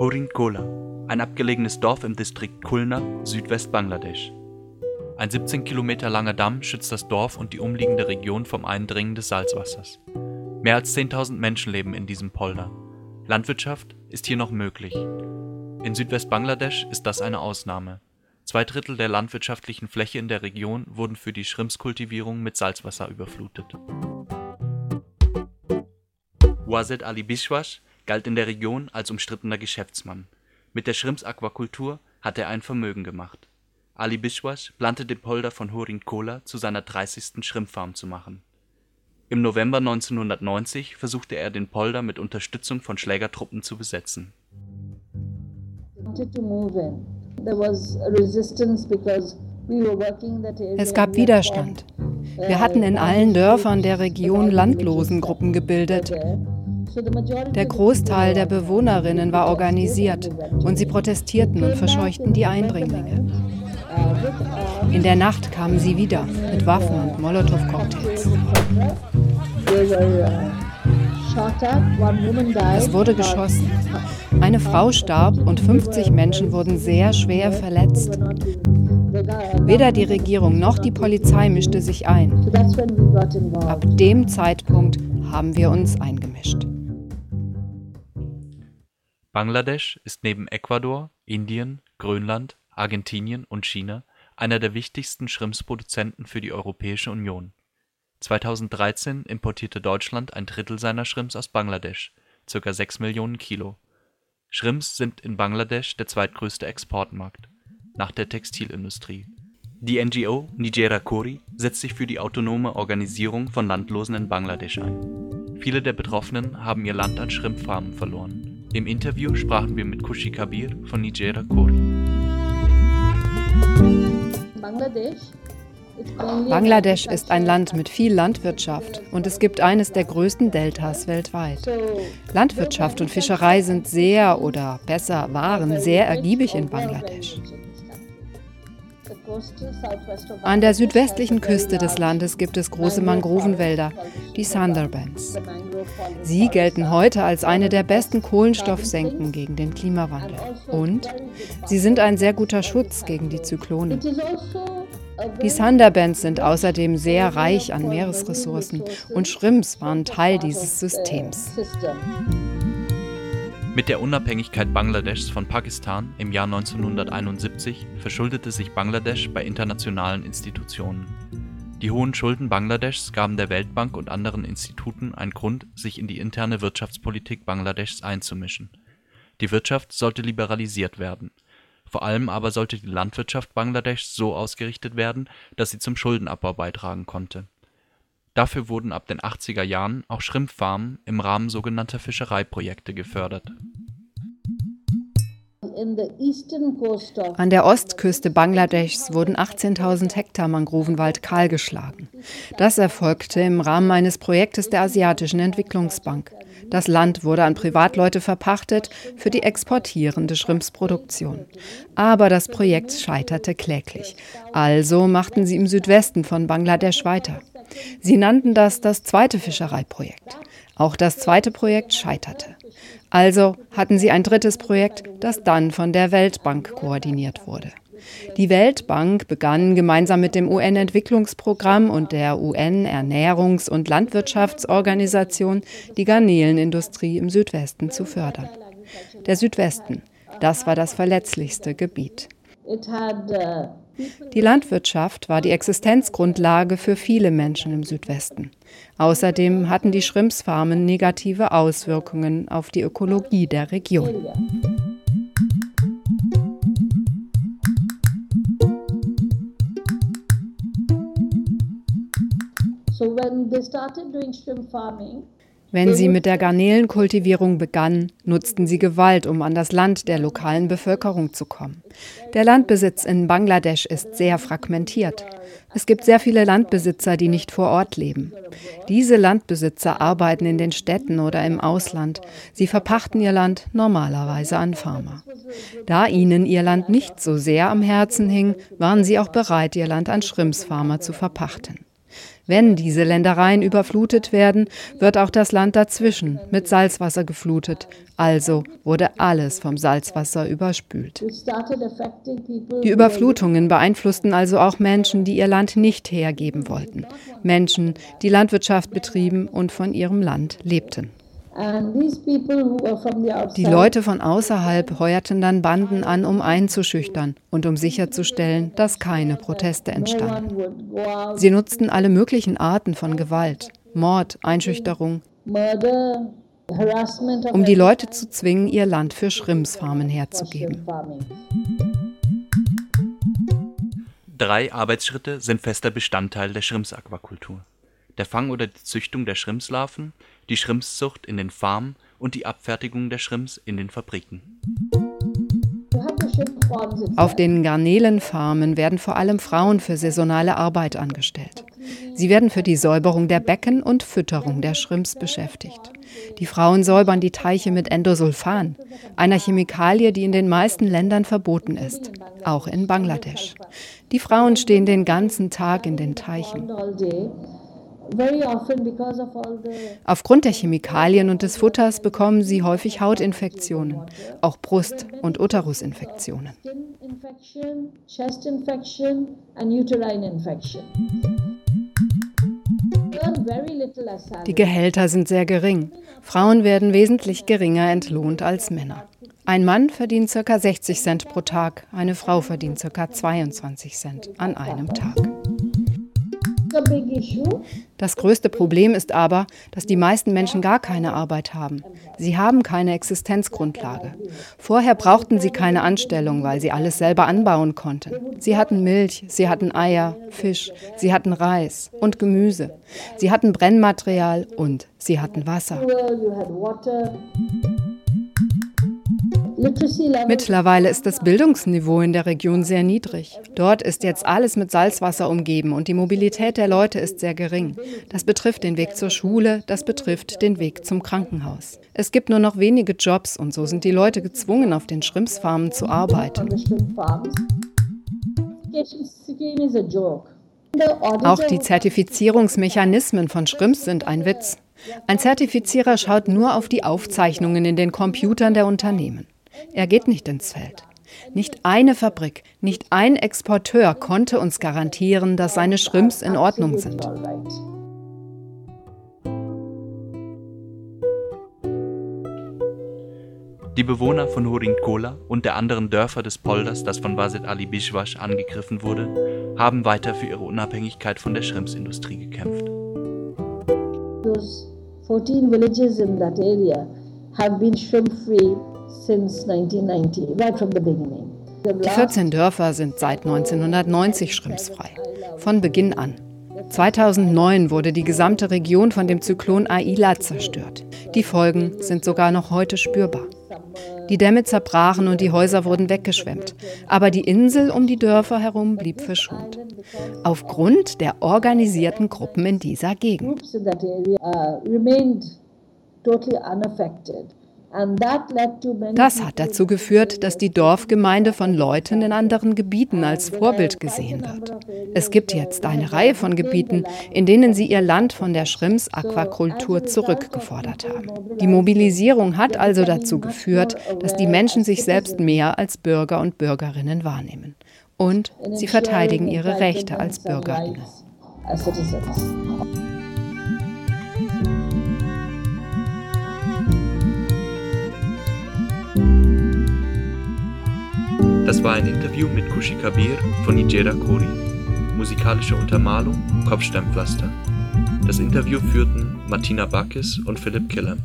Horin ein abgelegenes Dorf im Distrikt Kulna, Südwest-Bangladesch. Ein 17 Kilometer langer Damm schützt das Dorf und die umliegende Region vom Eindringen des Salzwassers. Mehr als 10.000 Menschen leben in diesem Polder. Landwirtschaft ist hier noch möglich. In Südwest-Bangladesch ist das eine Ausnahme. Zwei Drittel der landwirtschaftlichen Fläche in der Region wurden für die Schrimpskultivierung mit Salzwasser überflutet. Wazed Ali Bishwash galt in der Region als umstrittener Geschäftsmann. Mit der Schrimps-Aquakultur hatte er ein Vermögen gemacht. Ali Bishwash plante den Polder von Horin Kola zu seiner 30. Schrimpfarm zu machen. Im November 1990 versuchte er den Polder mit Unterstützung von Schlägertruppen zu besetzen. Es gab Widerstand. Wir hatten in allen Dörfern der Region Landlosengruppen gebildet. Der Großteil der Bewohnerinnen war organisiert und sie protestierten und verscheuchten die Eindringlinge. In der Nacht kamen sie wieder mit Waffen und Molotow-Cocktails. Es wurde geschossen. Eine Frau starb und 50 Menschen wurden sehr schwer verletzt. Weder die Regierung noch die Polizei mischte sich ein. Ab dem Zeitpunkt haben wir uns eingemischt. Bangladesch ist neben Ecuador, Indien, Grönland, Argentinien und China einer der wichtigsten Shrimpsproduzenten für die Europäische Union. 2013 importierte Deutschland ein Drittel seiner Shrimps aus Bangladesch (ca. 6 Millionen Kilo). Shrimps sind in Bangladesch der zweitgrößte Exportmarkt, nach der Textilindustrie. Die NGO Nijera Kori setzt sich für die autonome Organisierung von Landlosen in Bangladesch ein. Viele der Betroffenen haben ihr Land an Shrimpfarmen verloren. Im Interview sprachen wir mit Kushi Kabir von Nijera Kori. Bangladesch ist ein Land mit viel Landwirtschaft und es gibt eines der größten Deltas weltweit. Landwirtschaft und Fischerei sind sehr oder besser waren sehr ergiebig in Bangladesch. An der südwestlichen Küste des Landes gibt es große Mangrovenwälder, die Sundarbans. Sie gelten heute als eine der besten Kohlenstoffsenken gegen den Klimawandel. Und sie sind ein sehr guter Schutz gegen die Zyklone. Die Sundarbans sind außerdem sehr reich an Meeresressourcen und Shrimps waren Teil dieses Systems. Mit der Unabhängigkeit Bangladeschs von Pakistan im Jahr 1971 verschuldete sich Bangladesch bei internationalen Institutionen. Die hohen Schulden Bangladeschs gaben der Weltbank und anderen Instituten einen Grund, sich in die interne Wirtschaftspolitik Bangladeschs einzumischen. Die Wirtschaft sollte liberalisiert werden. Vor allem aber sollte die Landwirtschaft Bangladeschs so ausgerichtet werden, dass sie zum Schuldenabbau beitragen konnte Dafür wurden ab den 80er Jahren auch Schrimpfarmen im Rahmen sogenannter Fischereiprojekte gefördert. An der Ostküste Bangladeschs wurden 18.000 Hektar Mangrovenwald kahlgeschlagen. Das erfolgte im Rahmen eines Projektes der Asiatischen Entwicklungsbank. Das Land wurde an Privatleute verpachtet für die exportierende Schrimpsproduktion. Aber das Projekt scheiterte kläglich. Also machten sie im Südwesten von Bangladesch weiter. Sie nannten das das zweite Fischereiprojekt. Auch das zweite Projekt scheiterte. Also hatten sie ein drittes Projekt, das dann von der Weltbank koordiniert wurde. Die Weltbank begann gemeinsam mit dem UN-Entwicklungsprogramm und der UN-Ernährungs- und Landwirtschaftsorganisation die Garnelenindustrie im Südwesten zu fördern. Der Südwesten, das war das verletzlichste Gebiet. Die Landwirtschaft war die Existenzgrundlage für viele Menschen im Südwesten. Außerdem hatten die Schrimpsfarmen negative Auswirkungen auf die Ökologie der Region. So when they started doing shrimp farming, wenn sie mit der Garnelenkultivierung begannen, nutzten sie Gewalt, um an das Land der lokalen Bevölkerung zu kommen. Der Landbesitz in Bangladesch ist sehr fragmentiert. Es gibt sehr viele Landbesitzer, die nicht vor Ort leben. Diese Landbesitzer arbeiten in den Städten oder im Ausland. Sie verpachten ihr Land normalerweise an Farmer. Da ihnen ihr Land nicht so sehr am Herzen hing, waren sie auch bereit, ihr Land an Schrimpsfarmer zu verpachten. Wenn diese Ländereien überflutet werden, wird auch das Land dazwischen mit Salzwasser geflutet. Also wurde alles vom Salzwasser überspült. Die Überflutungen beeinflussten also auch Menschen, die ihr Land nicht hergeben wollten. Menschen, die Landwirtschaft betrieben und von ihrem Land lebten. Die Leute von außerhalb heuerten dann Banden an, um einzuschüchtern und um sicherzustellen, dass keine Proteste entstanden. Sie nutzten alle möglichen Arten von Gewalt, Mord, Einschüchterung, um die Leute zu zwingen, ihr Land für Schrimpsfarmen herzugeben. Drei Arbeitsschritte sind fester Bestandteil der Schrimpsaquakultur. Der Fang oder die Züchtung der Schrimpslarven, die Schrimpszucht in den Farmen und die Abfertigung der Schrimps in den Fabriken. Auf den Garnelenfarmen werden vor allem Frauen für saisonale Arbeit angestellt. Sie werden für die Säuberung der Becken und Fütterung der Schrimps beschäftigt. Die Frauen säubern die Teiche mit Endosulfan, einer Chemikalie, die in den meisten Ländern verboten ist, auch in Bangladesch. Die Frauen stehen den ganzen Tag in den Teichen. Aufgrund der Chemikalien und des Futters bekommen sie häufig Hautinfektionen, auch Brust- und Uterusinfektionen. Die Gehälter sind sehr gering. Frauen werden wesentlich geringer entlohnt als Männer. Ein Mann verdient ca. 60 Cent pro Tag, eine Frau verdient ca. 22 Cent an einem Tag. Das größte Problem ist aber, dass die meisten Menschen gar keine Arbeit haben. Sie haben keine Existenzgrundlage. Vorher brauchten sie keine Anstellung, weil sie alles selber anbauen konnten. Sie hatten Milch, sie hatten Eier, Fisch, sie hatten Reis und Gemüse. Sie hatten Brennmaterial und sie hatten Wasser. Mittlerweile ist das Bildungsniveau in der Region sehr niedrig. Dort ist jetzt alles mit Salzwasser umgeben und die Mobilität der Leute ist sehr gering. Das betrifft den Weg zur Schule, das betrifft den Weg zum Krankenhaus. Es gibt nur noch wenige Jobs und so sind die Leute gezwungen, auf den Schrimpsfarmen zu arbeiten. Auch die Zertifizierungsmechanismen von Schrimps sind ein Witz. Ein Zertifizierer schaut nur auf die Aufzeichnungen in den Computern der Unternehmen. Er geht nicht ins Feld. Nicht eine Fabrik, nicht ein Exporteur konnte uns garantieren, dass seine Schrimps in Ordnung sind. Die Bewohner von Hurinkola und der anderen Dörfer des Polders, das von Wasit Ali Bishwash angegriffen wurde, haben weiter für ihre Unabhängigkeit von der Schrimpsindustrie gekämpft. Those 14 villages in that area have been shrimp free die 14 Dörfer sind seit 1990 schrimpsfrei. Von Beginn an. 2009 wurde die gesamte Region von dem Zyklon Aila zerstört. Die Folgen sind sogar noch heute spürbar. Die Dämme zerbrachen und die Häuser wurden weggeschwemmt. Aber die Insel um die Dörfer herum blieb verschont. Aufgrund der organisierten Gruppen in dieser Gegend. Das hat dazu geführt, dass die Dorfgemeinde von Leuten in anderen Gebieten als Vorbild gesehen wird. Es gibt jetzt eine Reihe von Gebieten, in denen sie ihr Land von der Schrimps-Aquakultur zurückgefordert haben. Die Mobilisierung hat also dazu geführt, dass die Menschen sich selbst mehr als Bürger und Bürgerinnen wahrnehmen. Und sie verteidigen ihre Rechte als Bürgerinnen. Das war ein Interview mit Kushi Kabir von Ijera Kori. Musikalische Untermalung Kopfsteinpflaster. Das Interview führten Martina Bakis und Philipp Killer.